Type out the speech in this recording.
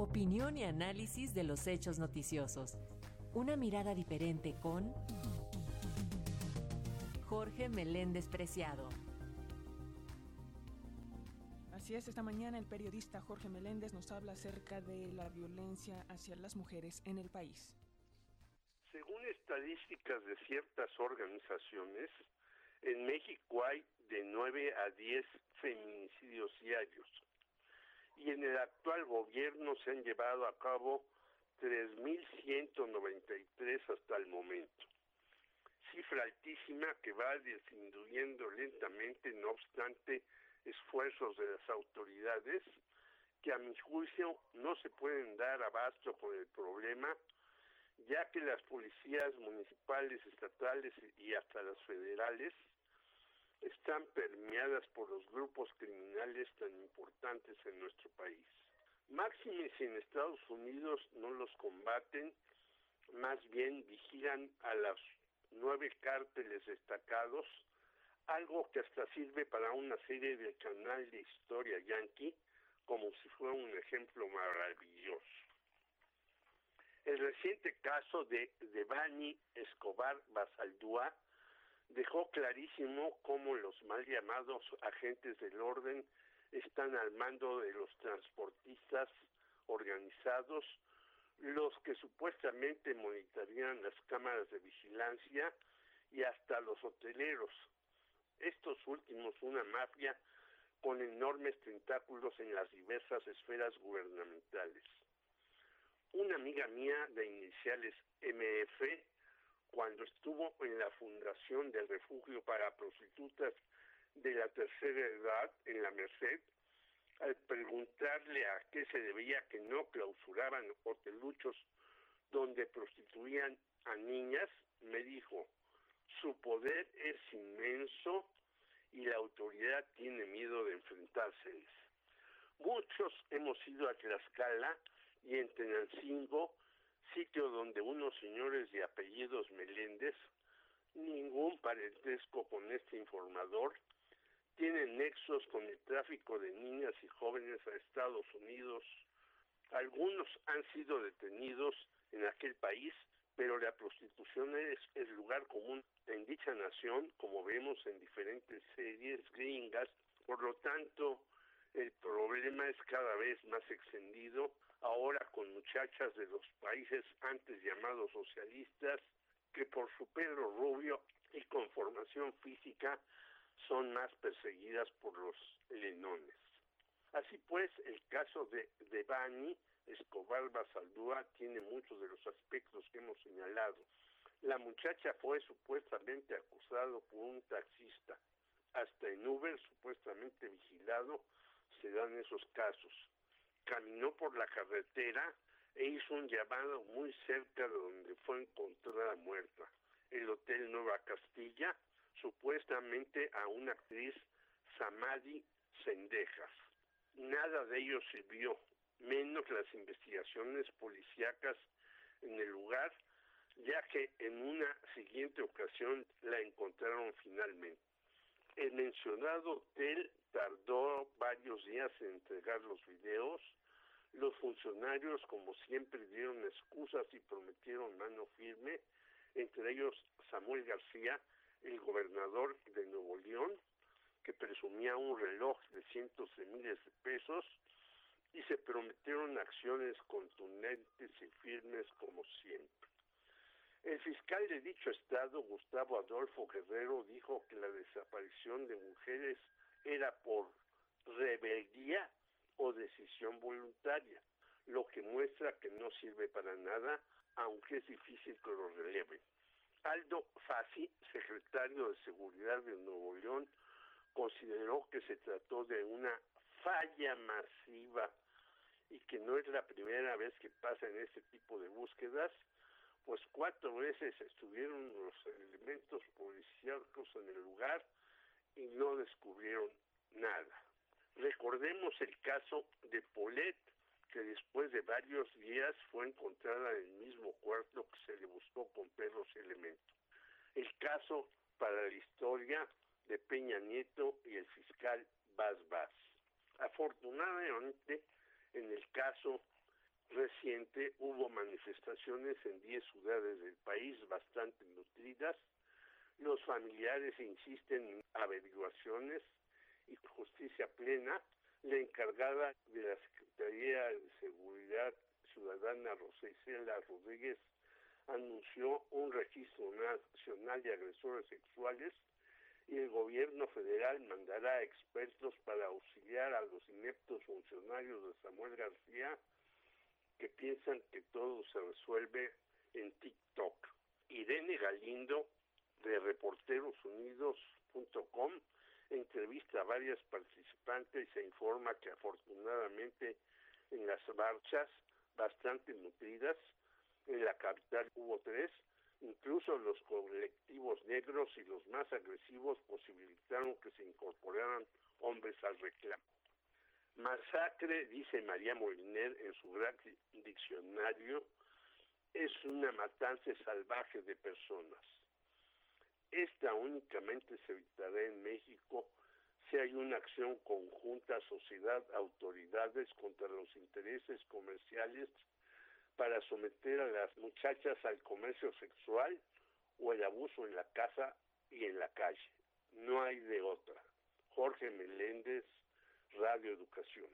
Opinión y análisis de los hechos noticiosos. Una mirada diferente con Jorge Meléndez Preciado. Así es, esta mañana el periodista Jorge Meléndez nos habla acerca de la violencia hacia las mujeres en el país. Según estadísticas de ciertas organizaciones, en México hay de 9 a 10 feminicidios diarios y en el actual gobierno se han llevado a cabo 3.193 hasta el momento. Cifra altísima que va disminuyendo lentamente, no obstante esfuerzos de las autoridades que a mi juicio no se pueden dar abasto con el problema, ya que las policías municipales, estatales y hasta las federales están permeadas por los grupos criminales tan importantes en nuestro país. Máxime si en Estados Unidos no los combaten, más bien vigilan a los nueve cárteles destacados, algo que hasta sirve para una serie de canal de historia yankee, como si fuera un ejemplo maravilloso. El reciente caso de Devani Escobar Basaldúa dejó clarísimo cómo los mal llamados agentes del orden están al mando de los transportistas organizados, los que supuestamente monitorean las cámaras de vigilancia y hasta los hoteleros. Estos últimos una mafia con enormes tentáculos en las diversas esferas gubernamentales. Una amiga mía de iniciales MF en la fundación del refugio para prostitutas de la tercera edad en la Merced, al preguntarle a qué se debía que no clausuraban hoteluchos donde prostituían a niñas, me dijo, su poder es inmenso y la autoridad tiene miedo de enfrentárseles. Muchos hemos ido a Tlaxcala y en Tenancingo sitio donde unos señores de apellidos Meléndez, ningún parentesco con este informador, tienen nexos con el tráfico de niñas y jóvenes a Estados Unidos. Algunos han sido detenidos en aquel país, pero la prostitución es el lugar común en dicha nación, como vemos en diferentes series gringas. Por lo tanto, el problema es cada vez más extendido ahora con muchachas de los países antes llamados socialistas, por su pelo rubio y con formación física son más perseguidas por los lenones. Así pues, el caso de, de Bani Escobar Basaldúa tiene muchos de los aspectos que hemos señalado. La muchacha fue supuestamente acusada por un taxista. Hasta en Uber, supuestamente vigilado, se dan esos casos caminó por la carretera e hizo un llamado muy cerca de donde fue encontrada muerta, el Hotel Nueva Castilla, supuestamente a una actriz Samadi Sendejas. Nada de ello sirvió, menos las investigaciones policíacas en el lugar, ya que en una siguiente ocasión la encontraron finalmente. El mencionado hotel tardó varios días en entregar los videos, los funcionarios, como siempre, dieron excusas y prometieron mano firme, entre ellos Samuel García, el gobernador de Nuevo León, que presumía un reloj de cientos de miles de pesos, y se prometieron acciones contundentes y firmes como siempre. El fiscal de dicho estado, Gustavo Adolfo Guerrero, dijo que la desaparición de mujeres era por rebeldía o decisión voluntaria, lo que muestra que no sirve para nada, aunque es difícil que lo releve. Aldo Fassi, secretario de Seguridad de Nuevo León, consideró que se trató de una falla masiva y que no es la primera vez que pasa en este tipo de búsquedas, pues cuatro veces estuvieron los elementos policíacos en el lugar y no descubrieron nada. Recordemos el caso de Polet, que después de varios días fue encontrada en el mismo cuarto que se le buscó con perros y elementos. El caso para la historia de Peña Nieto y el fiscal Bas Bas. Afortunadamente, en el caso reciente hubo manifestaciones en 10 ciudades del país bastante nutridas. Los familiares insisten en averiguaciones y justicia plena. La encargada de la Secretaría de Seguridad Ciudadana, Rosicela Rodríguez, anunció un registro nacional de agresores sexuales y el gobierno federal mandará expertos para auxiliar a los ineptos funcionarios de Samuel García que piensan que todo se resuelve en TikTok. Irene Galindo de reporterosunidos.com entrevista a varias participantes y se informa que afortunadamente en las marchas bastante nutridas, en la capital hubo tres, incluso los colectivos negros y los más agresivos posibilitaron que se incorporaran hombres al reclamo. Masacre, dice María Moliner en su gran diccionario, es una matanza salvaje de personas. Esta únicamente se evitará en México si hay una acción conjunta sociedad-autoridades contra los intereses comerciales para someter a las muchachas al comercio sexual o el abuso en la casa y en la calle. No hay de otra. Jorge Meléndez, Radio Educación.